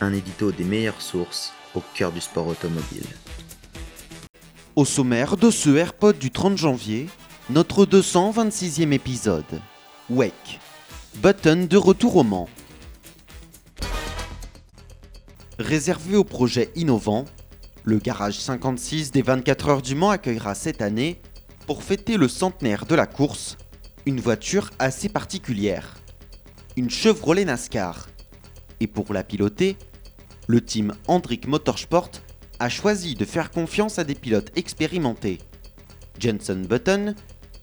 Un édito des meilleures sources au cœur du sport automobile. Au sommaire de ce AirPod du 30 janvier, notre 226e épisode. Wake. Button de retour au Mans. Réservé au projet innovant, le garage 56 des 24 heures du Mans accueillera cette année, pour fêter le centenaire de la course, une voiture assez particulière. Une Chevrolet NASCAR. Et pour la piloter, le team Hendrick Motorsport a choisi de faire confiance à des pilotes expérimentés. Jenson Button,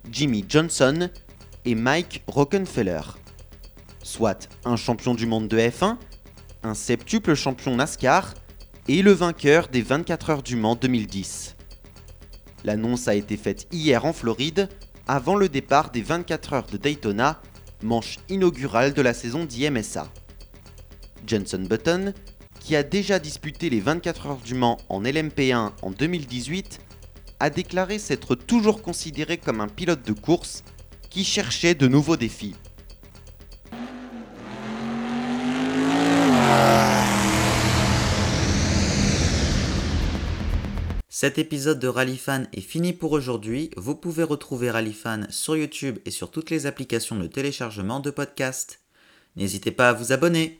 Jimmy Johnson et Mike Rockenfeller. Soit un champion du monde de F1, un septuple champion NASCAR et le vainqueur des 24 heures du Mans 2010. L'annonce a été faite hier en Floride, avant le départ des 24 heures de Daytona, manche inaugurale de la saison d'IMSA. Jenson Button, qui a déjà disputé les 24 heures du Mans en LMP1 en 2018, a déclaré s'être toujours considéré comme un pilote de course qui cherchait de nouveaux défis. Cet épisode de Rallyfan est fini pour aujourd'hui. Vous pouvez retrouver Rallyfan sur YouTube et sur toutes les applications de téléchargement de podcasts. N'hésitez pas à vous abonner.